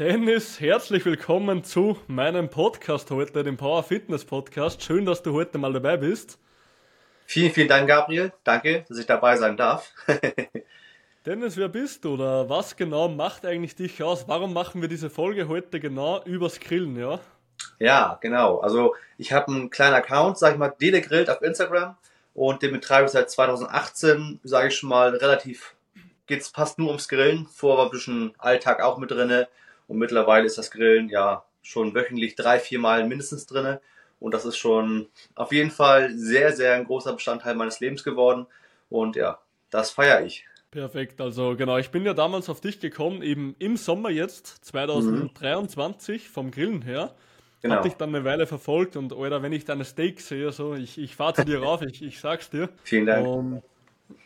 Dennis, herzlich willkommen zu meinem Podcast heute, dem Power Fitness Podcast. Schön, dass du heute mal dabei bist. Vielen, vielen Dank, Gabriel. Danke, dass ich dabei sein darf. Dennis, wer bist du oder was genau macht eigentlich dich aus? Warum machen wir diese Folge heute genau übers Grillen, ja? Ja, genau. Also ich habe einen kleinen Account, sag ich mal, Dele Grillt auf Instagram und den betreibe ich seit 2018, sage ich schon mal, relativ geht's fast nur ums Grillen. Vorher war ein bisschen Alltag auch mit drinne und mittlerweile ist das Grillen ja schon wöchentlich drei, vier Mal mindestens drinne und das ist schon auf jeden Fall sehr, sehr ein großer Bestandteil meines Lebens geworden und ja, das feiere ich. Perfekt, also genau, ich bin ja damals auf dich gekommen, eben im Sommer jetzt, 2023, mhm. vom Grillen her. Genau. Hatte ich dann eine Weile verfolgt und oder wenn ich deine Steaks sehe, so, ich, ich fahre zu dir rauf, ich, ich sag's dir. Vielen Dank. Und,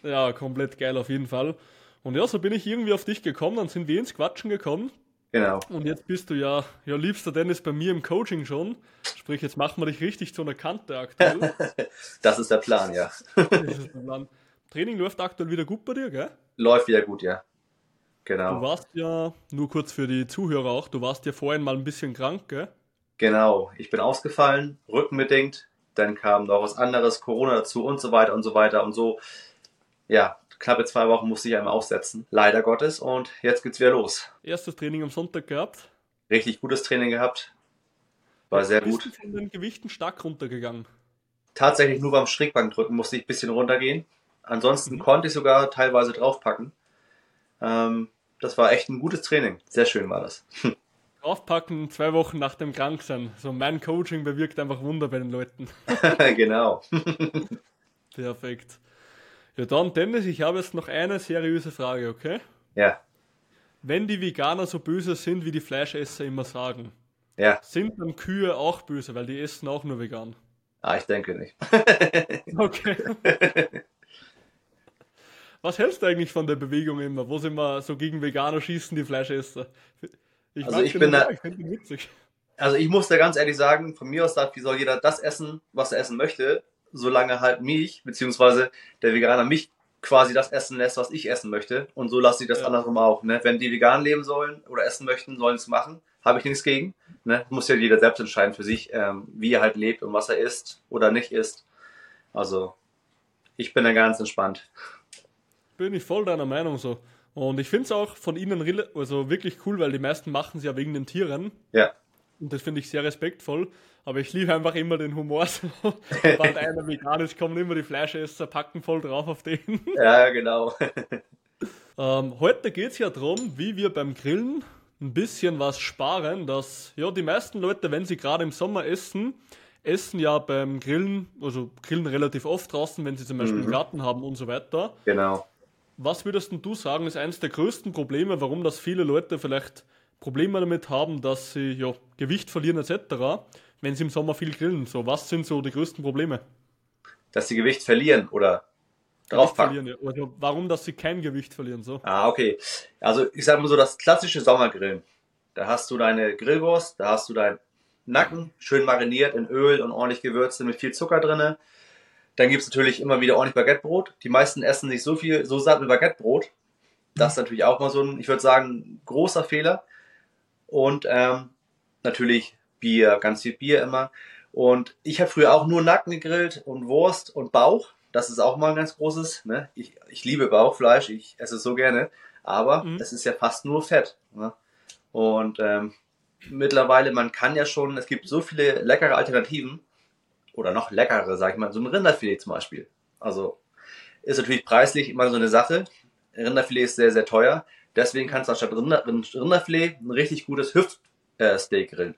ja, komplett geil auf jeden Fall. Und ja, so bin ich irgendwie auf dich gekommen, dann sind wir ins Quatschen gekommen. Genau. Und jetzt bist du ja, ja, liebster Dennis bei mir im Coaching schon. Sprich, jetzt machen wir dich richtig zu einer Kante aktuell. das ist der Plan, ja. das ist der Plan. Training läuft aktuell wieder gut bei dir, gell? Läuft wieder gut, ja. Genau. Du warst ja, nur kurz für die Zuhörer auch, du warst ja vorhin mal ein bisschen krank, gell? Genau, ich bin ausgefallen, rückenbedingt, dann kam noch was anderes, Corona dazu und so weiter und so weiter und so. Ja, knappe zwei Wochen musste ich einmal aussetzen, leider Gottes, und jetzt geht's wieder los. Erstes Training am Sonntag gehabt? Richtig gutes Training gehabt, war sehr Bist gut. Bist du von den Gewichten stark runtergegangen? Tatsächlich nur beim Schrägbankdrücken musste ich ein bisschen runtergehen. Ansonsten mhm. konnte ich sogar teilweise draufpacken. Ähm, das war echt ein gutes Training. Sehr schön war das. Draufpacken zwei Wochen nach dem Kranksein. So mein Coaching bewirkt einfach Wunder bei den Leuten. genau. Perfekt. Ja, dann, Dennis, ich habe jetzt noch eine seriöse Frage, okay? Ja. Wenn die Veganer so böse sind, wie die Fleischesser immer sagen, ja. sind dann Kühe auch böse, weil die essen auch nur vegan? Ah, ich denke nicht. okay. Was hältst du eigentlich von der Bewegung immer, wo sie immer so gegen Veganer schießen, die Fleischesser? Ich also ich bin da, ich witzig. Also ich muss da ganz ehrlich sagen, von mir aus darf, wie soll jeder das essen, was er essen möchte, solange halt mich, beziehungsweise der Veganer mich quasi das essen lässt, was ich essen möchte. Und so lasse ich das ja. andersrum auch. Ne? Wenn die vegan leben sollen oder essen möchten, sollen es machen. Habe ich nichts gegen. Ne? Muss ja jeder selbst entscheiden für sich, ähm, wie er halt lebt und was er isst oder nicht isst. Also, ich bin da ganz entspannt bin ich voll deiner Meinung so. Und ich finde es auch von ihnen also wirklich cool, weil die meisten machen es ja wegen den Tieren. Ja. Und das finde ich sehr respektvoll. Aber ich liebe einfach immer den Humor. So. Sobald einer vegan ist, kommen immer die Fleischesser, packen voll drauf auf den. Ja, genau. ähm, heute geht es ja darum, wie wir beim Grillen ein bisschen was sparen, dass ja die meisten Leute, wenn sie gerade im Sommer essen, essen ja beim Grillen, also grillen relativ oft draußen, wenn sie zum Beispiel mhm. einen Garten haben und so weiter. Genau. Was würdest du sagen, ist eines der größten Probleme, warum das viele Leute vielleicht Probleme damit haben, dass sie ja, Gewicht verlieren etc., wenn sie im Sommer viel grillen? So, was sind so die größten Probleme? Dass sie Gewicht verlieren oder draufpacken? Ja. Also, warum, dass sie kein Gewicht verlieren? So? Ah, okay. Also ich sage mal so, das klassische Sommergrillen. Da hast du deine Grillwurst, da hast du deinen Nacken, schön mariniert in Öl und ordentlich gewürzt mit viel Zucker drinne dann gibt es natürlich immer wieder ordentlich Baguettebrot. Die meisten essen sich so viel, so satt mit Baguettebrot. Das ist natürlich auch mal so ein, ich würde sagen, großer Fehler. Und ähm, natürlich Bier, ganz viel Bier immer. Und ich habe früher auch nur Nacken gegrillt und Wurst und Bauch. Das ist auch mal ein ganz großes. Ne? Ich, ich liebe Bauchfleisch, ich esse es so gerne. Aber mhm. es ist ja fast nur Fett. Ne? Und ähm, mittlerweile, man kann ja schon, es gibt so viele leckere Alternativen oder noch leckere, sag ich mal, so ein Rinderfilet zum Beispiel. Also ist natürlich preislich immer so eine Sache. Rinderfilet ist sehr, sehr teuer. Deswegen kannst du anstatt Rinder, Rinderfilet ein richtig gutes Hüftsteak grillen.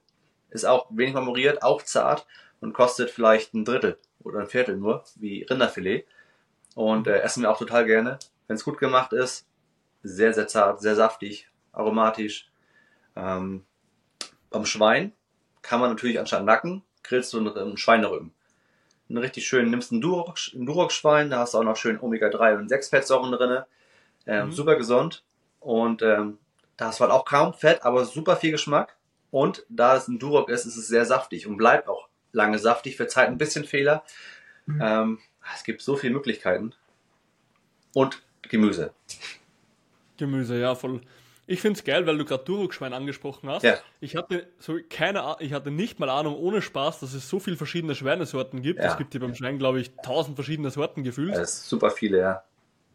Ist auch wenig marmoriert, auch zart und kostet vielleicht ein Drittel oder ein Viertel nur, wie Rinderfilet. Und äh, essen wir auch total gerne. Wenn es gut gemacht ist, sehr, sehr zart, sehr saftig, aromatisch. Ähm, beim Schwein kann man natürlich anstatt Nacken grillst du einen Schweinerücken. Einen richtig schön, nimmst einen Durox-Schwein, da hast du auch noch schön Omega-3 und 6 Fettsäuren drin. Ähm, mhm. Super gesund. Und ähm, da du halt auch kaum Fett, aber super viel Geschmack. Und da es ein Duroc ist, ist es sehr saftig und bleibt auch lange saftig. Verzeiht ein bisschen Fehler. Mhm. Ähm, es gibt so viele Möglichkeiten. Und Gemüse. Gemüse, ja, voll. Ich finde es geil, weil du gerade Duroc-Schwein angesprochen hast. Ja. Ich hatte so keine A ich hatte nicht mal Ahnung, ohne Spaß, dass es so viele verschiedene Schweinesorten gibt. Ja. Es gibt hier beim Schwein, glaube ich, tausend verschiedene Sorten gefühlt. Das ist super viele, ja.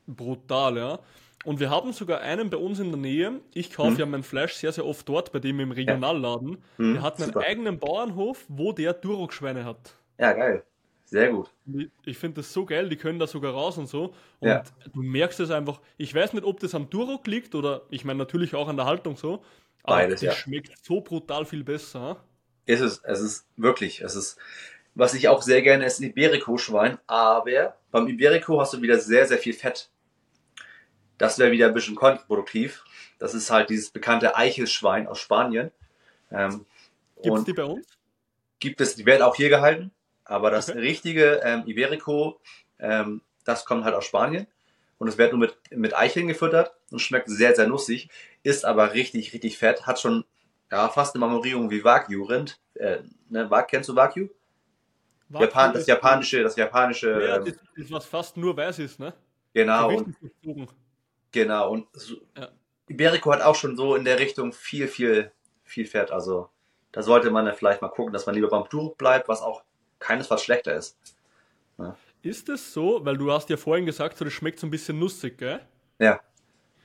Brutal, ja. Und wir haben sogar einen bei uns in der Nähe. Ich kaufe ja mein Fleisch sehr, sehr oft dort, bei dem im Regionalladen. Mhm, Der hat einen super. eigenen Bauernhof, wo der Duroc-Schweine hat. Ja, geil. Sehr gut. Ich finde das so geil, die können da sogar raus und so. Und Ja. du merkst es einfach. Ich weiß nicht, ob das am Duroc liegt oder ich meine natürlich auch an der Haltung so. Aber Beides, die ja. schmeckt so brutal viel besser. Ist es, es ist wirklich, es ist, was ich auch sehr gerne esse, Iberico-Schwein, aber beim Iberico hast du wieder sehr, sehr viel Fett. Das wäre wieder ein bisschen kontraproduktiv. Das ist halt dieses bekannte Eichelschwein aus Spanien. Ähm, Gibt es die bei uns? gibt es, die werden auch hier gehalten, aber das Okay. richtige ähm, Iberico, ähm, das kommt halt aus Spanien und es wird nur mit, mit Eicheln gefüttert und schmeckt sehr, sehr nussig, ist aber richtig, richtig fett, hat schon ja, fast eine Marmorierung wie Wagyu-Rind. Äh, ne, kennst du Wagyu? Wagyu Japan, das japanische, das japanische, Ja, ähm, das, das was fast nur weiß ist, ne? genau, und. Genau, und so, Ja. Iberico hat auch schon so in der Richtung viel, viel, viel Fett, also da sollte man dann vielleicht mal gucken, dass man lieber beim Turk bleibt, was auch keinesfalls schlechter ist. Ist es so, weil du hast ja vorhin gesagt, so das schmeckt so ein bisschen nussig, gell? Ja.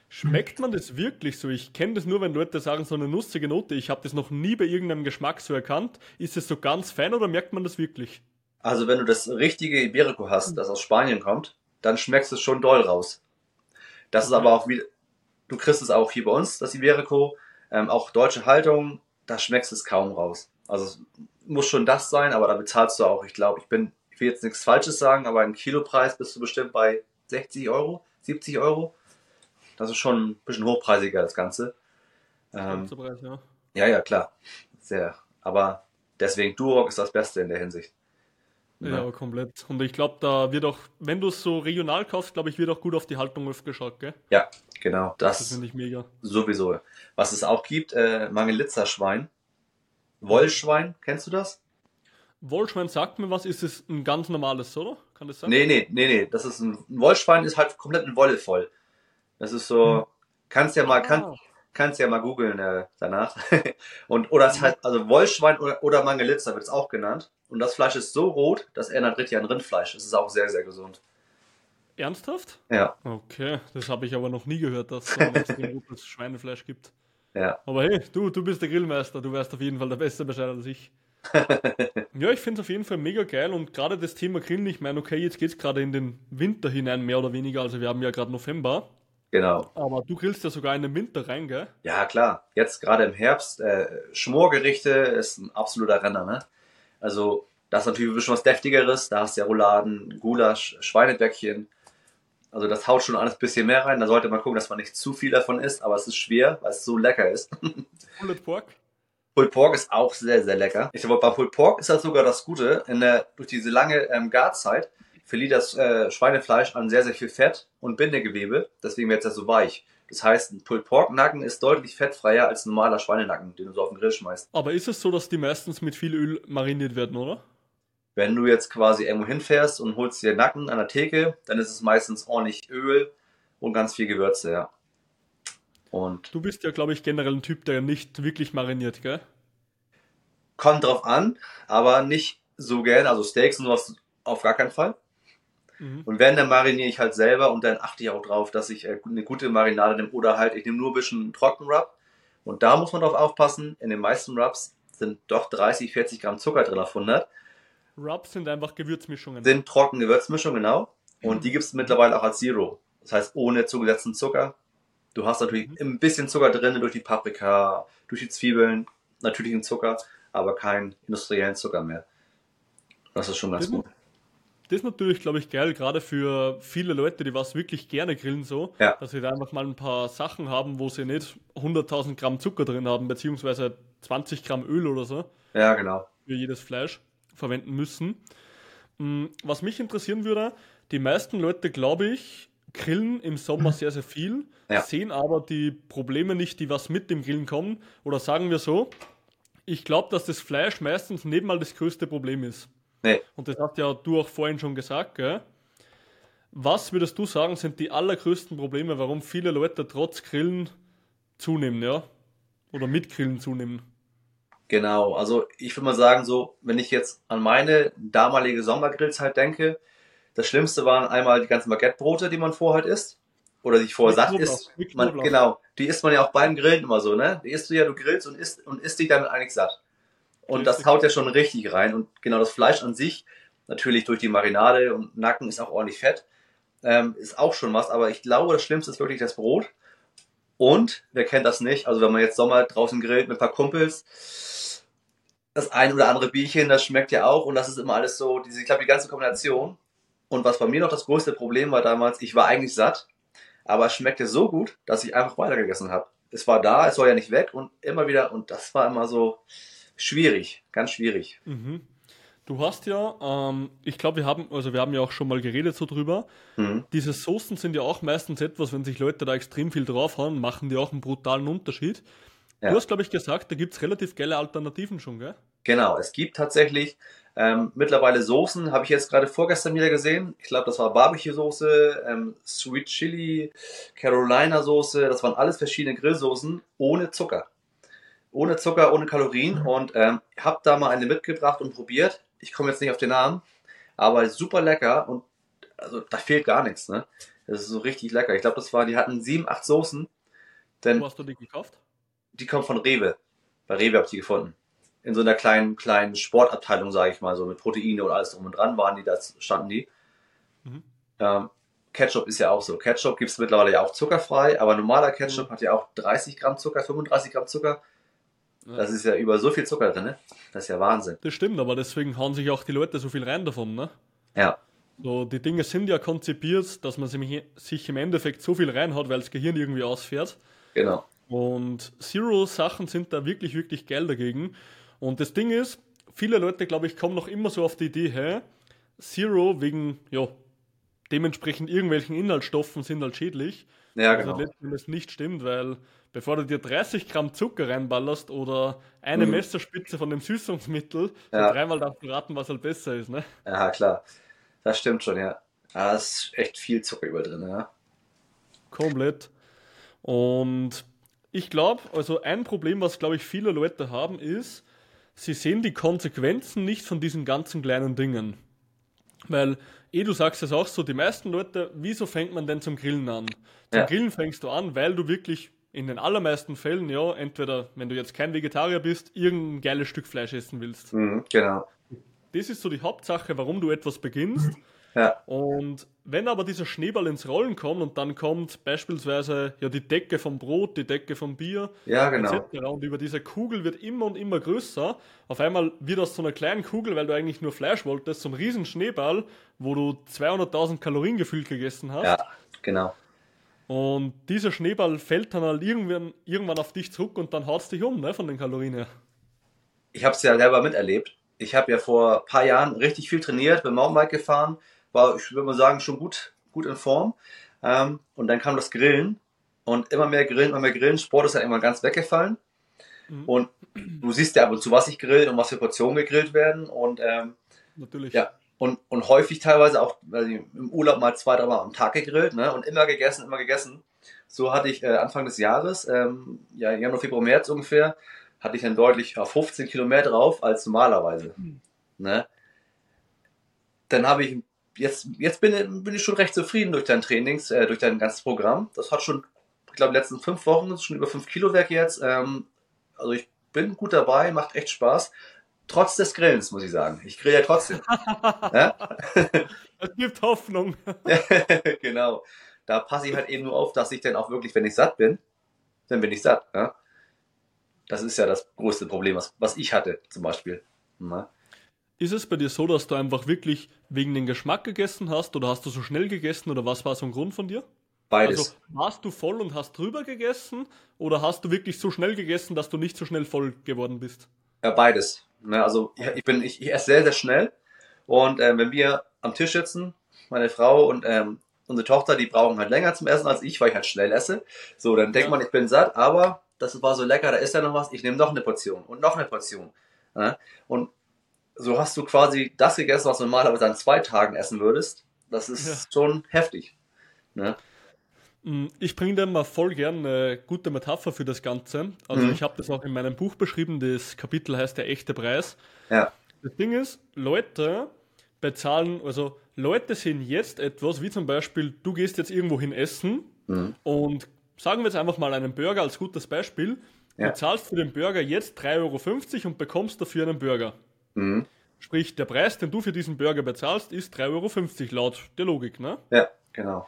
Schmeckt man das wirklich so? Ich kenne das nur, wenn Leute sagen, so eine nussige Note. Ich habe das noch nie bei irgendeinem Geschmack so erkannt. Ist es so ganz fein oder merkt man das wirklich? Also wenn du das richtige Iberico hast, das aus Spanien kommt, dann schmeckst du es schon doll raus. Das ist aber auch wie, du kriegst es auch hier bei uns, das Iberico, ähm, auch deutsche Haltung, da schmeckst es kaum raus. Also es muss schon das sein, aber da bezahlst du auch, ich glaube, ich bin, ich will jetzt nichts Falsches sagen, aber im Kilopreis bist du bestimmt bei 60 Euro, 70 Euro. Das ist schon ein bisschen hochpreisiger, das Ganze. Ähm, Preis, ja. ja, ja, klar. Sehr. Aber deswegen Duroc ist das Beste in der Hinsicht. Ja, komplett. Und ich glaube, da wird auch, wenn du es so regional kaufst, glaube ich, wird auch gut auf die Haltung geschaut, gell? Ja, genau. Das Das, finde ich mega. sowieso. Was es auch gibt, äh, Mangelitzer-Schwein. Wollschwein, kennst du das? Wollschwein sagt mir was, ist es ein ganz normales, oder? Kann das sein? Nee, nee, nee, nee. Das ist ein, ein Wollschwein ist halt komplett in Wolle voll. Das ist so, kannst ja mal, kann, Ah, kannst ja mal googeln äh, danach. und, oder es halt, also Wollschwein oder, oder Mangelitzer wird es auch genannt. Und das Fleisch ist so rot, das erinnert richtig an Rindfleisch. Es ist auch sehr, sehr gesund. ernsthaft? Ja, Okay, das habe ich aber noch nie gehört, dass es so gutes Schweinefleisch gibt. ja. Aber hey, du, du bist der Grillmeister, du weißt auf jeden Fall der beste Bescheid als ich. ja, ich finde es auf jeden Fall mega geil und gerade das Thema Grillen, ich meine, okay, jetzt geht es gerade in den Winter hinein, mehr oder weniger, also wir haben ja gerade November, Genau. aber du grillst ja sogar in den Winter rein, gell? Ja, klar. Jetzt gerade im Herbst, äh, Schmorgerichte ist ein absoluter Renner, ne? Also, das ist natürlich ein bisschen was Deftigeres. Da hast du ja Rouladen, Gulasch, Schweinebäckchen. Also, das haut schon alles ein bisschen mehr rein. Da sollte man gucken, dass man nicht zu viel davon isst, aber es ist schwer, weil es so lecker ist. Pulled Pork. Pulled Pork ist auch sehr, sehr lecker. Ich glaube, bei Pulled Pork ist das sogar das Gute. Der, durch diese lange ähm, Garzeit verliert das äh, Schweinefleisch an sehr, sehr viel Fett und Bindegewebe. Deswegen wird es ja so weich. Das heißt, ein Pulled Pork Nacken ist deutlich fettfreier als ein normaler Schweinenacken, den du so auf den Grill schmeißt. Aber ist es so, dass die meistens mit viel Öl mariniert werden, oder? Wenn du jetzt quasi irgendwo hinfährst und holst dir Nacken an der Theke, dann ist es meistens ordentlich Öl und ganz viel Gewürze, ja. Und Du bist ja, glaube ich, generell ein Typ, der nicht wirklich mariniert, gell? kommt drauf an, aber nicht so gern. Also Steaks und sowas auf gar keinen Fall. Mhm. Und wenn, dann mariniere ich halt selber und dann achte ich auch drauf, dass ich äh, eine gute Marinade nehme oder halt, ich nehme nur ein bisschen Trockenrub. Und da muss man drauf aufpassen, in den meisten Rubs sind doch 30, 40 Gramm Zucker drin auf 100. Rubs sind einfach Gewürzmischungen. Sind trockene Gewürzmischung, genau. Und die gibt es mittlerweile auch als Zero. Das heißt, ohne zugesetzten Zucker. Du hast natürlich ein bisschen Zucker drin durch die Paprika, durch die Zwiebeln, natürlichen Zucker, aber keinen industriellen Zucker mehr. Das ist schon ganz Das- gut. Das ist natürlich, glaube ich, geil, gerade für viele Leute, die was wirklich gerne grillen, so, Ja. dass sie da einfach mal ein paar Sachen haben, wo sie nicht 100.000 Gramm Zucker drin haben, beziehungsweise 20 Gramm Öl oder so Ja, genau. für jedes Fleisch verwenden müssen. Mm, Was mich interessieren würde, die meisten Leute, glaube ich, grillen im Sommer sehr, sehr viel, Ja. sehen aber die Probleme nicht, die was mit dem Grillen kommen. Oder sagen wir so, ich glaube, dass das Fleisch meistens nicht mal das größte Problem ist. Nee. Und das hast ja du auch vorhin schon gesagt, gell? Was würdest du sagen, sind die allergrößten Probleme, warum viele Leute trotz Grillen zunehmen, ja? Oder mit Grillen zunehmen. Genau, also ich würde mal sagen, so, wenn ich jetzt an meine damalige Sommergrillzeit denke, das Schlimmste waren einmal die ganzen Baguettebrote, die man vorher halt isst. Oder die vorher satt isst. Man, genau, die isst man ja auch beim Grillen immer so, ne? Die isst du ja, du grillst und isst, und isst dich damit eigentlich satt. Und das haut ja schon richtig rein. Und genau das Fleisch an sich, natürlich durch die Marinade und Nacken ist auch ordentlich fett, ähm, ist auch schon was. Aber ich glaube, das Schlimmste ist wirklich das Brot. Und, wer kennt das nicht? Also wenn man jetzt Sommer draußen grillt mit ein paar Kumpels, das ein oder andere Bierchen, das schmeckt ja auch. Und das ist immer alles so, diese, ich glaube, die ganze Kombination. Und was bei mir noch das größte Problem war damals, ich war eigentlich satt, aber es schmeckte so gut, dass ich einfach weitergegessen habe. Es war da, es war ja nicht weg und immer wieder, und das war immer so schwierig, ganz schwierig. Mhm. Du hast ja, ähm, ich glaube, wir haben, also wir haben ja auch schon mal geredet so drüber. Mhm. Diese Soßen sind ja auch meistens etwas, wenn sich Leute da extrem viel drauf haben, machen die auch einen brutalen Unterschied. Ja. Du hast, glaube ich, gesagt, da gibt es relativ geile Alternativen schon, gell? Genau, es gibt tatsächlich ähm, mittlerweile Soßen, habe ich jetzt gerade vorgestern wieder gesehen. Ich glaube, das war Barbecue-Soße, ähm, Sweet Chili, Carolina-Soße, das waren alles verschiedene Grillsoßen ohne Zucker. Ohne Zucker, ohne Kalorien mhm. und ähm, habe da mal eine mitgebracht und probiert ich komme jetzt nicht auf den Namen, aber super lecker und also da fehlt gar nichts, ne? Das ist so richtig lecker. Ich glaube, das war, die hatten sieben, acht Soßen. Denn Wo hast du die gekauft? Die kommen von Rewe. Bei Rewe habe ich die gefunden. In so einer kleinen, kleinen Sportabteilung, sage ich mal, so mit Proteine und alles drum und dran waren die, da standen die. Mhm. Ähm, Ketchup ist ja auch so. Ketchup gibt es mittlerweile ja auch zuckerfrei, aber normaler Ketchup mhm. hat ja auch 30 Gramm Zucker, 35 Gramm Zucker. Das ist ja über so viel Zucker drin, ne? Das ist ja Wahnsinn. Das stimmt, aber deswegen hauen sich auch die Leute so viel rein davon, ne? Ja. So, die Dinge sind ja konzipiert, dass man sich im Endeffekt so viel reinhaut, weil das Gehirn irgendwie ausfährt. Genau. Und Zero-Sachen sind da wirklich, wirklich geil dagegen. Und das Ding ist, viele Leute, glaube ich, kommen noch immer so auf die Idee, hä, Zero wegen, ja, dementsprechend irgendwelchen Inhaltsstoffen sind halt schädlich. Ja, genau. Also letztendlich nicht stimmt, weil bevor du dir 30 Gramm Zucker reinballerst oder eine mhm. Messerspitze von dem Süßungsmittel, ja. dreimal darfst du raten, was halt besser ist, ne? Ja, klar. Das stimmt schon, ja. Da ist echt viel Zucker über drin, ja. Komplett. Und ich glaube, also ein Problem, was glaube ich viele Leute haben, ist, sie sehen die Konsequenzen nicht von diesen ganzen kleinen Dingen. Weil, eh, du sagst es auch so, die meisten Leute, wieso fängt man denn zum Grillen an? Zum ja. Grillen fängst du an, weil du wirklich in den allermeisten Fällen, ja, entweder, wenn du jetzt kein Vegetarier bist, irgendein geiles Stück Fleisch essen willst. Mhm, genau. Das ist so die Hauptsache, warum du etwas beginnst. Ja. Und wenn aber dieser Schneeball ins Rollen kommt und dann kommt beispielsweise ja die Decke vom Brot, die Decke vom Bier, ja, genau. etc. Und über diese Kugel wird immer und immer größer. Auf einmal wird aus so einer kleinen Kugel, weil du eigentlich nur Fleisch wolltest, so ein riesen Schneeball, wo du 200.000 Kalorien gefühlt gegessen hast. Ja, genau. Und dieser Schneeball fällt dann halt irgendwann, irgendwann auf dich zurück und dann haut es dich um, ne, von den Kalorien her. Ich habe es ja selber miterlebt. Ich habe ja vor ein paar Jahren richtig viel trainiert, bin Mountainbike gefahren, war, ich würde mal sagen, schon gut, gut in Form. Ähm, und dann kam das Grillen und immer mehr Grillen, immer mehr Grillen. Sport ist ja immer ganz weggefallen. Mhm. Und du siehst ja ab und zu, was ich grill und was für Portionen gegrillt werden. Und ähm, natürlich. Ja, und, und häufig teilweise auch also im Urlaub mal zwei, drei Mal am Tag gegrillt ne? und immer gegessen, immer gegessen. So hatte ich äh, Anfang des Jahres, ähm, ja, Januar, Februar, März ungefähr, hatte ich dann deutlich auf 15 Kilometer drauf als normalerweise. Mhm. Ne? Dann habe ich jetzt, jetzt bin, bin ich schon recht zufrieden durch dein Trainings, äh, durch dein ganzes Programm. Das hat schon, ich glaube, letzten fünf Wochen schon über fünf Kilo weg jetzt. Ähm, also ich bin gut dabei, macht echt Spaß. Trotz des Grillens, muss ich sagen. Ich grill ja trotzdem. ja? Es gibt Hoffnung. genau. Da passe ich halt eben nur auf, dass ich dann auch wirklich, wenn ich satt bin, dann bin ich satt. Ja? Das ist ja das größte Problem, was, was ich hatte, zum Beispiel. Ja? Ist es bei dir so, dass du einfach wirklich wegen dem Geschmack gegessen hast oder hast du so schnell gegessen oder was war so ein Grund von dir? Beides. Also warst du voll und hast drüber gegessen oder hast du wirklich so schnell gegessen, dass du nicht so schnell voll geworden bist? Ja, beides. Ne, also ich, bin, ich, ich esse sehr, sehr schnell und äh, wenn wir am Tisch sitzen, meine Frau und ähm, unsere Tochter, die brauchen halt länger zum Essen als ich, weil ich halt schnell esse. So, dann denkt ja. man, ich bin satt, aber das war so lecker, da ist ja noch was, ich nehme noch eine Portion und noch eine Portion. Ne? Und so hast du quasi das gegessen, was du normalerweise an zwei Tagen essen würdest. Das ist ja. schon heftig. Ne? Mm, ich bringe dir mal voll gern eine gute Metapher für das Ganze. Also Mhm. ich habe das auch in meinem Buch beschrieben, das Kapitel heißt der echte Preis. Ja. Das Ding ist, Leute bezahlen, also Leute sehen jetzt etwas, wie zum Beispiel, du gehst jetzt irgendwo hin essen Mhm. und sagen wir jetzt einfach mal einen Burger als gutes Beispiel. Ja. Du zahlst für den Burger jetzt 3,50 Euro und bekommst dafür einen Burger. Mhm. Sprich, der Preis, den du für diesen Burger bezahlst, ist 3,50 Euro laut der Logik, ne? Ja, genau.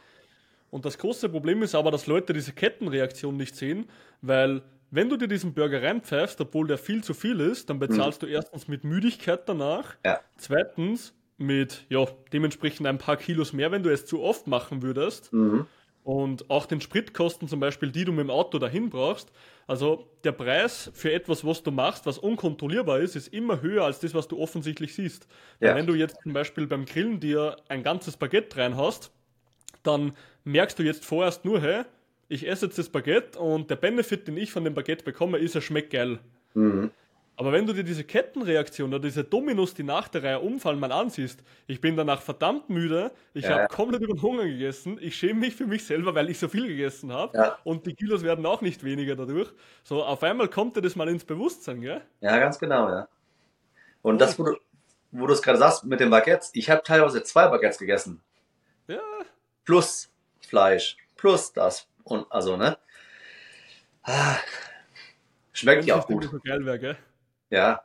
Und das große Problem ist aber, dass Leute diese Kettenreaktion nicht sehen, weil wenn du dir diesen Burger reinpfeifst, obwohl der viel zu viel ist, dann bezahlst du erstens mit Müdigkeit danach, Ja. zweitens mit, ja, dementsprechend ein paar Kilos mehr, wenn du es zu oft machen würdest Mhm. Und auch den Spritkosten zum Beispiel, die du mit dem Auto dahin brauchst. Also der Preis für etwas, was du machst, was unkontrollierbar ist, ist immer höher als das, was du offensichtlich siehst. Ja. wenn du jetzt zum Beispiel beim Grillen dir ein ganzes Baguette reinhaust, dann merkst du jetzt vorerst nur, hey, ich esse jetzt das Baguette und der Benefit, den ich von dem Baguette bekomme, ist, er schmeckt geil. Mhm. Aber wenn du dir diese Kettenreaktion oder diese Dominos, die nach der Reihe umfallen, mal ansiehst, ich bin danach verdammt müde, ich Ja, habe ja. komplett über den Hunger gegessen, ich schäme mich für mich selber, weil ich so viel gegessen habe Ja. und die Kilos werden auch nicht weniger dadurch. So, auf einmal kommt dir das mal ins Bewusstsein, gell? Ja, ganz genau, ja. Und das, wo du, wo du es gerade sagst mit den Baguettes, ich habe teilweise zwei Baguettes gegessen. Ja, Plus Fleisch, plus das. Und also, ne? Ah, Schmeckt ja auch gut. so geil wäre, gell? Ja.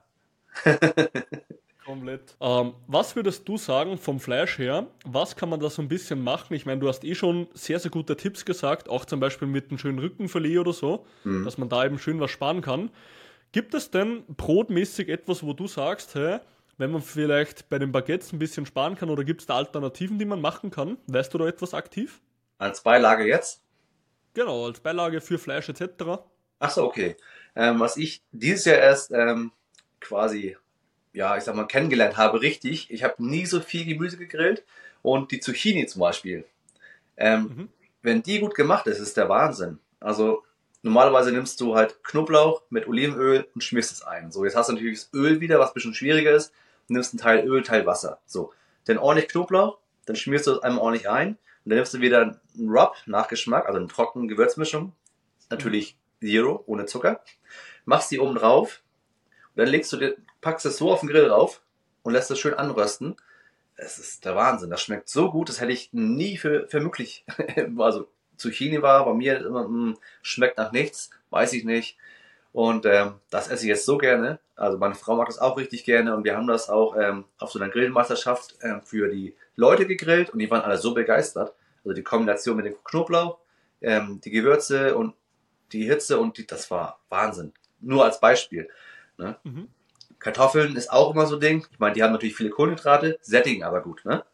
Komplett. Ähm, was würdest du sagen vom Fleisch her? Was kann man da so ein bisschen machen? Ich meine, du hast eh schon sehr, sehr gute Tipps gesagt, auch zum Beispiel mit einem schönen Rückenfilet oder so, Mhm. dass man da eben schön was sparen kann. Gibt es denn brotmäßig etwas, wo du sagst, hä, wenn man vielleicht bei den Baguettes ein bisschen sparen kann oder gibt es da Alternativen, die man machen kann? Weißt du da etwas aktiv? Als Beilage jetzt? Genau, als Beilage für Fleisch etc. Achso, okay. Ähm, was ich dieses Jahr erst ähm, quasi, ja, ich sag mal, kennengelernt habe, richtig. Ich habe nie so viel Gemüse gegrillt. Und die Zucchini zum Beispiel. Ähm, Mhm. Wenn die gut gemacht ist, ist der Wahnsinn. Also normalerweise nimmst du halt Knoblauch mit Olivenöl und schmierst es ein. So, jetzt hast du natürlich das Öl wieder, was ein bisschen schwieriger ist. Du nimmst einen Teil Öl, Teil Wasser. So, dann ordentlich Knoblauch, dann schmierst du es einmal ordentlich ein und dann nimmst du wieder einen Rub nach Geschmack, also eine trockene Gewürzmischung. Natürlich Zero, ohne Zucker. Machst die oben drauf und dann legst du dir, packst es so auf den Grill drauf und lässt es schön anrösten. Es ist der Wahnsinn. Das schmeckt so gut, das hätte ich nie für, für möglich. also Zucchini war bei mir immer, mh, schmeckt nach nichts, weiß ich nicht. Und ähm, das esse ich jetzt so gerne. Also meine Frau mag das auch richtig gerne und wir haben das auch ähm, auf so einer Grillmeisterschaft ähm, für die Leute gegrillt und die waren alle so begeistert. Also die Kombination mit dem Knoblauch, ähm, die Gewürze und die Hitze und die, das war Wahnsinn. Nur als Beispiel. Ne? Mhm. Kartoffeln ist auch immer so ein Ding. Ich meine, die haben natürlich viele Kohlenhydrate, sättigen aber gut. Ne?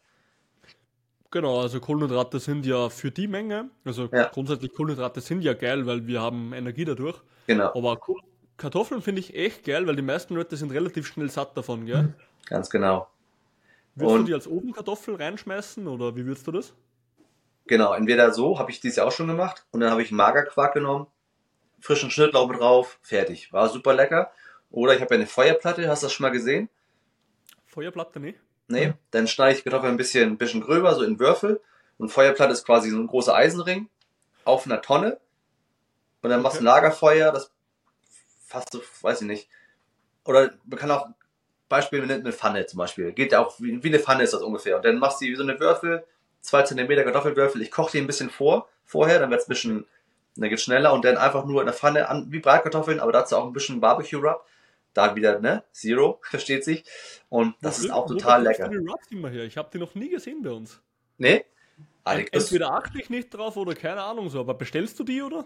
Genau, also Kohlenhydrate sind ja für die Menge, also Ja. grundsätzlich Kohlenhydrate sind ja geil, weil wir haben Energie dadurch. Genau, Aber Kartoffeln finde ich echt geil, weil die meisten Leute sind relativ schnell satt davon, gell? ganz genau. Würdest du Und- die als Ofenkartoffel reinschmeißen oder wie würdest du das? Genau, entweder so, habe ich dieses Jahr auch schon gemacht. Und dann habe ich Magerquark genommen, frischen Schnittlauch drauf, fertig. War super lecker. Oder ich habe ja eine Feuerplatte, hast du das schon mal gesehen? Feuerplatte, ne? Nee. Dann schneide ich Kartoffeln ein bisschen, ein bisschen gröber, so in Würfel. Und Feuerplatte ist quasi so ein großer Eisenring auf einer Tonne. Und dann machst du ein Lagerfeuer, das fast so, weiß ich nicht. Oder man kann auch, Beispiel mit einer Pfanne zum Beispiel. Geht ja auch, wie, wie eine Pfanne ist das ungefähr. Und dann machst du wie so eine Würfel, zwei Zentimeter Kartoffelwürfel. Ich koche die ein bisschen vor, vorher, dann wird es ein bisschen, dann geht's schneller. Und dann einfach nur in der Pfanne an, wie Bratkartoffeln, aber dazu auch ein bisschen Barbecue-Rub. Da wieder, ne? Zero, versteht sich. Und das Wo- ist auch total lecker. Rubs immer her? Ich habe die noch nie gesehen bei uns. Nee? Ah, Entweder achte ich nicht drauf oder keine Ahnung so, aber bestellst du die oder?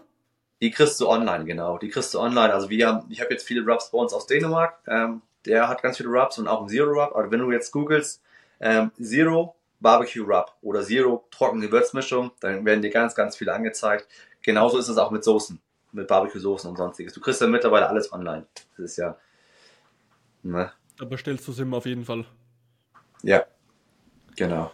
die kriegst du online, genau. Die kriegst du online. Also wir haben, ich habe jetzt viele Rubs bei uns aus Dänemark. Ähm, der hat ganz viele Rubs und auch einen Zero Rub. Aber wenn du jetzt googelst, ähm, Zero Barbecue Rub oder Zero trockene Gewürzmischung, dann werden dir ganz, ganz viele angezeigt. Genauso ist es auch mit Soßen, mit Barbecue-Soßen und sonstiges. Du kriegst ja mittlerweile alles online. Das ist ja, ne? Da bestellst du sie immer auf jeden Fall. Ja, genau.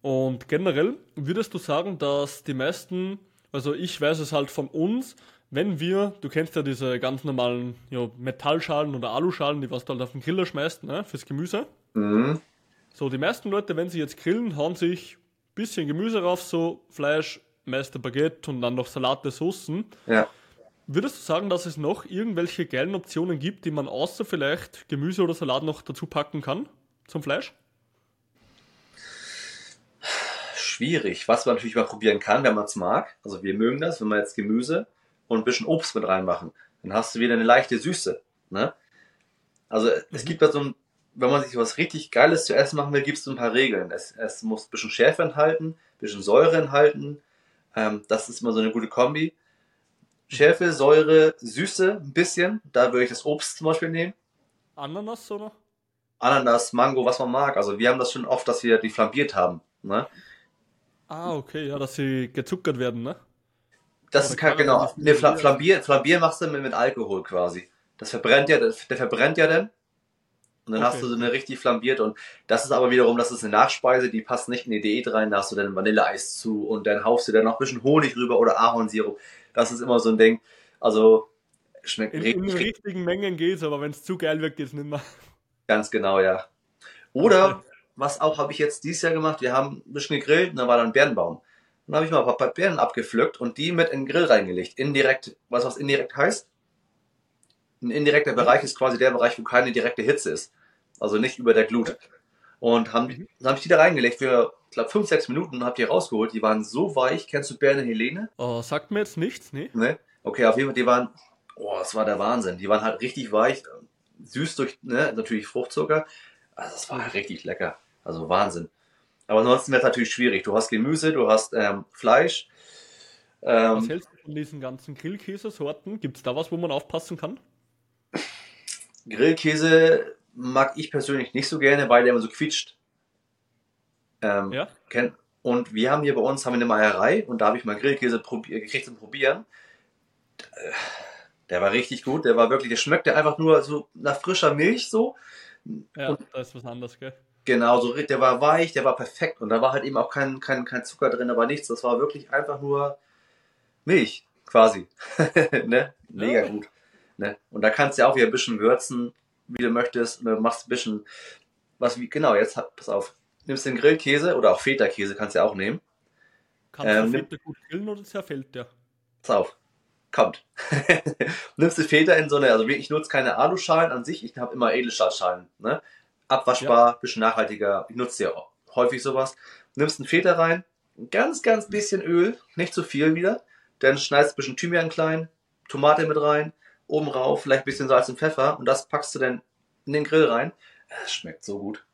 Und generell würdest du sagen, dass die meisten, also ich weiß es halt von uns, wenn wir, du kennst ja diese ganz normalen ja, Metallschalen oder Aluschalen, die was du halt auf den Griller schmeißt, ne, fürs Gemüse. Mhm. So, die meisten Leute, wenn sie jetzt grillen, hauen sich ein bisschen Gemüse rauf, so Fleisch, meiste Baguette und dann noch Salate, Soßen. Ja. Würdest du sagen, dass es noch irgendwelche geilen Optionen gibt, die man außer vielleicht Gemüse oder Salat noch dazu packen kann zum Fleisch? Schwierig. Was man natürlich mal probieren kann, wenn man es mag. Also wir mögen das, wenn wir jetzt Gemüse und ein bisschen Obst mit reinmachen. Dann hast du wieder eine leichte Süße. Ne? Also es gibt da so ein, wenn man sich was richtig Geiles zu essen machen will, gibt es so ein paar Regeln. Es, es muss ein bisschen Schärfe enthalten, ein bisschen Säure enthalten. Ähm, das ist immer so eine gute Kombi. Schärfe, Säure, Süße ein bisschen. Da würde ich das Obst zum Beispiel nehmen. Ananas oder? Ananas, Mango, was man mag. Also wir haben das schon oft, dass wir die flambiert haben. Ne? Ah, okay, ja, dass sie gezuckert werden, ne? Das ist kein, genau. Ne, Fla Flambier, Flambier machst du mit, mit Alkohol quasi. Das verbrennt ja, der verbrennt ja dann. Und dann okay. hast du so eine richtig flambiert und das ist aber wiederum, das ist eine Nachspeise, die passt nicht in die Diät rein, da hast du dann Vanilleeis zu und dann haust du dann noch ein bisschen Honig rüber oder Ahornsirup. Das ist immer so ein Ding. Also schmeckt in, richtig. In richtigen Mengen geht's, aber wenn es zu geil wird, geht's nicht mehr. Ganz genau, ja. Oder, okay. was auch habe ich jetzt dieses Jahr gemacht, wir haben ein bisschen gegrillt und da war dann ein Bärenbaum. Dann habe ich mal ein paar Beeren abgepflückt und die mit in den Grill reingelegt. Indirekt, was was indirekt heißt? Ein indirekter Bereich ist quasi der Bereich, wo keine direkte Hitze ist. Also nicht über der Glut. Und haben, mhm. dann habe ich die da reingelegt für, ich glaube, 5, 6 Minuten und habe die rausgeholt. Die waren so weich. Kennst du Berne Helene? Oh, sagt mir jetzt nichts, ne? Ne? Okay, auf jeden Fall, die waren, oh, das war der Wahnsinn. Die waren halt richtig weich, süß durch, ne, natürlich Fruchtzucker. Also das war halt richtig lecker. Also Wahnsinn. Aber ansonsten wird es natürlich schwierig. Du hast Gemüse, du hast ähm, Fleisch. Ähm, was hältst du von diesen ganzen Grillkäsesorten? Gibt es da was, wo man aufpassen kann? Grillkäse mag ich persönlich nicht so gerne, weil der immer so quietscht. Ähm, ja. Kenn, und wir haben hier bei uns haben wir eine Meierei und da habe ich mal Grillkäse gekriegt zum Probieren. Der war richtig gut, der war wirklich, der schmeckte einfach nur so nach frischer Milch so. Ja, und, da ist was anderes, gell? Genau, so, der war weich, der war perfekt und da war halt eben auch kein, kein, kein Zucker drin, aber nichts. Das war wirklich einfach nur Milch, quasi. ne? Mega ja. gut. Ne? Und da kannst du ja auch wieder ein bisschen würzen, wie du möchtest. Und machst ein bisschen, was wie, genau, jetzt pass auf. Nimmst den Grillkäse oder auch Feta-Käse kannst du ja auch nehmen. Kannst ähm, du Feta gut grillen oder zerfällt der? Pass auf. Kommt. Nimmst du Feta in so eine, also ich nutze keine Aluschalen an sich, ich habe immer Edelstahlschalen. Ne? Abwaschbar, ja. bisschen nachhaltiger. Ich nutze ja häufig sowas. Nimmst einen Feta rein, ein ganz, ganz bisschen Öl, nicht zu viel wieder. Dann schneidest du ein bisschen Thymian klein, Tomate mit rein, oben rauf, vielleicht ein bisschen Salz und Pfeffer und das packst du dann in den Grill rein. Es schmeckt so gut.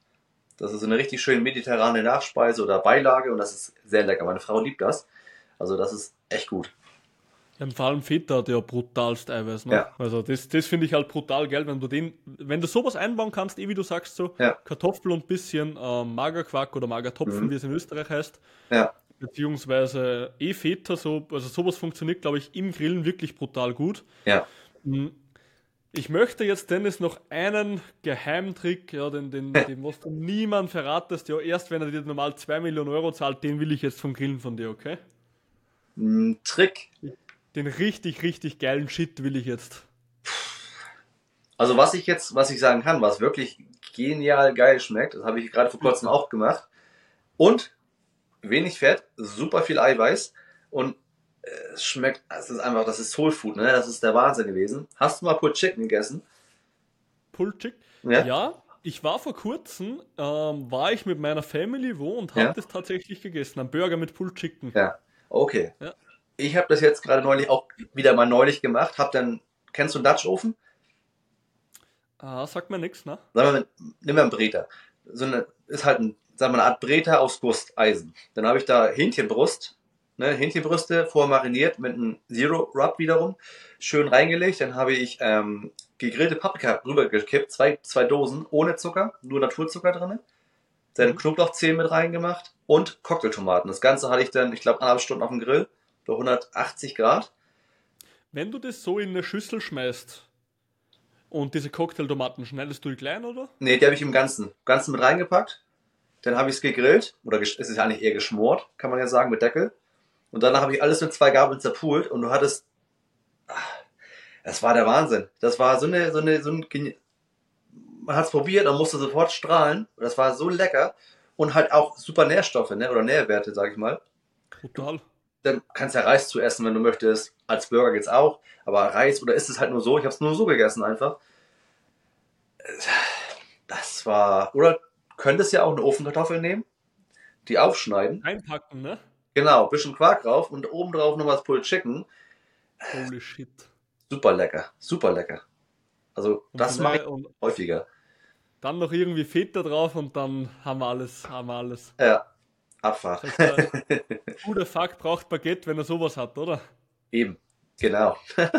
Das ist eine richtig schön mediterrane Nachspeise oder Beilage und das ist sehr lecker. Meine Frau liebt das. Also das ist echt gut. Ja, vor allem Feta hat ja brutalst Eiweiß. Ne? Ja. Also das, das finde ich halt brutal geil, wenn du den, wenn du sowas einbauen kannst, eh wie du sagst so, ja. Kartoffel und bisschen ähm, Magerquark oder Magertopfen, mhm. wie es in Österreich heißt. Ja. Beziehungsweise eh Feta, so, also sowas funktioniert, glaube ich, im Grillen wirklich brutal gut. Ja. Hm. Ich möchte jetzt, Dennis, noch einen Geheimtrick, ja, den, den, den was du niemand verratest, ja, erst wenn er dir normal 2 Millionen Euro zahlt, den will ich jetzt vom Grillen von dir, okay? Ein Trick. Den richtig, richtig geilen Shit will ich jetzt. Also was ich jetzt, was ich sagen kann, was wirklich genial geil schmeckt, das habe ich gerade vor kurzem auch gemacht. Und wenig Fett, super viel Eiweiß und es schmeckt, es ist einfach, das ist Soul Food, ne? Das ist der Wahnsinn gewesen. Hast du mal Pulled Chicken gegessen? Pulled Chicken? Ja. ja. Ich war vor kurzem, ähm, war ich mit meiner Family wo und habe ja. das tatsächlich gegessen. Ein Burger mit Pulled Chicken. Ja, okay. Ja. Ich habe das jetzt gerade neulich auch wieder mal neulich gemacht. Hab dann, kennst du einen Dutch Ofen? Ah, sagt mir nichts, ne? Sagen wir, nimm mal einen Breter. So eine, ist halt ein, sagen wir, eine Art Breter aus Gusteisen. Dann habe ich da Hähnchenbrust ne, Hähnchenbrüste vormariniert mit einem Zero Rub wiederum, schön reingelegt. Dann habe ich ähm, gegrillte Paprika rübergekippt, zwei, zwei Dosen ohne Zucker, nur Naturzucker drin. Dann mhm. Knoblauchzehen mit reingemacht und Cocktailtomaten. Das Ganze hatte ich dann, ich glaube, anderthalb Stunden auf dem Grill bei 180 Grad. Wenn du das so in eine Schüssel schmeißt und diese Cocktailtomaten, schneidest du die klein, oder? Nee, die habe ich im Ganzen, Ganzen mit reingepackt. Dann habe ich es gegrillt, oder es ist ja eigentlich eher geschmort, kann man ja sagen, mit Deckel. Und danach habe ich alles mit zwei Gabeln zerpult und du hattest. Das war der Wahnsinn. Das war so eine, so eine, so ein. Man hat es probiert und musste sofort strahlen. Das war so lecker. Und halt auch super Nährstoffe, ne? Oder Nährwerte, sag ich mal. Total. dann kannst du ja Reis zu essen, wenn du möchtest. Als Burger geht's auch. Aber Reis, oder ist es halt nur so? Ich habe es nur so gegessen einfach. Das war. Oder könntest ja auch eine Ofenkartoffel nehmen, die aufschneiden. Einpacken, ne? Genau, bisschen Quark drauf und oben drauf noch was Pulled Chicken. Holy shit. Super lecker, super lecker. Also, Und das mache ich häufiger. dann noch irgendwie Feta drauf und dann haben wir alles, haben wir alles. Ja, Abfahrt. Das guter Fuck braucht Baguette, wenn er sowas hat, oder? Eben, genau. ja,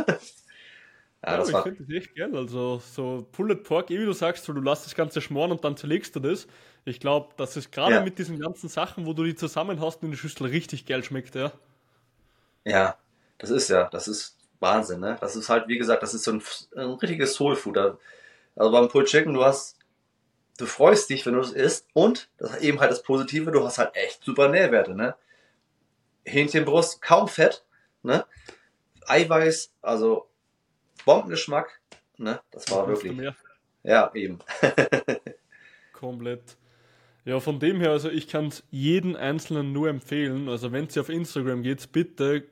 Ja, das ich war. finde das echt geil. Also so Pulled Pork, eh wie du sagst, so, du lässt das Ganze schmoren und dann zerlegst du das. Ich glaube, dass es gerade Ja. mit diesen ganzen Sachen, wo du die zusammen hast in der Schüssel, richtig geil schmeckt, ja. Ja, das ist ja, das ist Wahnsinn, ne? Das ist halt, wie gesagt, das ist so ein, ein richtiges Soulfood. Also beim Pulled Chicken, du hast, du freust dich, wenn du das isst und das ist eben halt das Positive, du hast halt echt super Nährwerte, ne? Hähnchenbrust, kaum Fett, ne? Eiweiß, also Bombengeschmack, ne? Das war wirklich, ja, eben. Komplett. Ja, von dem her, also ich kann es jeden Einzelnen nur empfehlen. Also wenn ihr auf Instagram geht, bitte,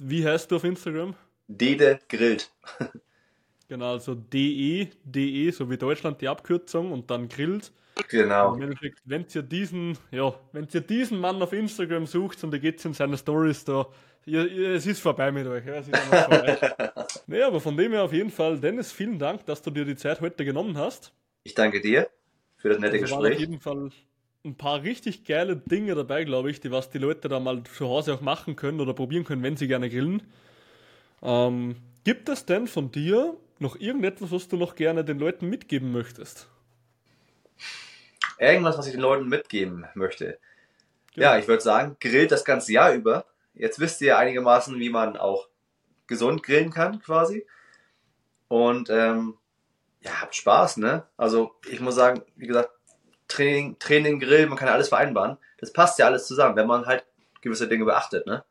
wie heißt du auf Instagram? Dede grillt. Genau, also DE, DE, so wie Deutschland die Abkürzung und dann grillt. Genau. Wenn ihr diesen, ja, wenn ihr diesen Mann auf Instagram sucht und ihr geht in seine Stories da, ihr, ihr, es ist vorbei mit euch. Ja, es ist vorbei. nee, aber von dem her auf jeden Fall, Dennis, vielen Dank, dass du dir die Zeit heute genommen hast. Ich danke dir für das nette Also waren auf Gespräch. jeden Fall ein paar richtig geile Dinge dabei, glaube ich, die was die Leute da mal zu Hause auch machen können oder probieren können, wenn sie gerne grillen. Ähm, gibt es denn von dir noch irgendetwas, was du noch gerne den Leuten mitgeben möchtest? Irgendwas, was ich den Leuten mitgeben möchte. Genau. Ja, ich würde sagen, grillt das ganze Jahr über. Jetzt wisst ihr ja einigermaßen, wie man auch gesund grillen kann, quasi. Und ähm, ja, habt Spaß, ne? Also ich muss sagen, wie gesagt, Training, Training, Grill, man kann ja alles vereinbaren. Das passt ja alles zusammen, wenn man halt gewisse Dinge beachtet, ne?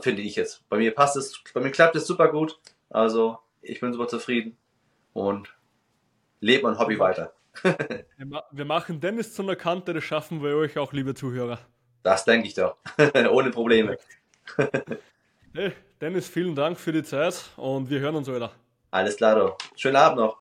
Finde ich jetzt. Bei mir passt es, bei mir klappt es super gut. Also ich bin super zufrieden und lebe mein Hobby weiter. Wir, ma wir machen Dennis zu einer Kante, das schaffen wir euch auch, liebe Zuhörer. Das denke ich doch. Ohne Probleme. Hey, Dennis, vielen Dank für die Zeit und wir hören uns wieder. Alles klar, doch. Schönen Abend noch.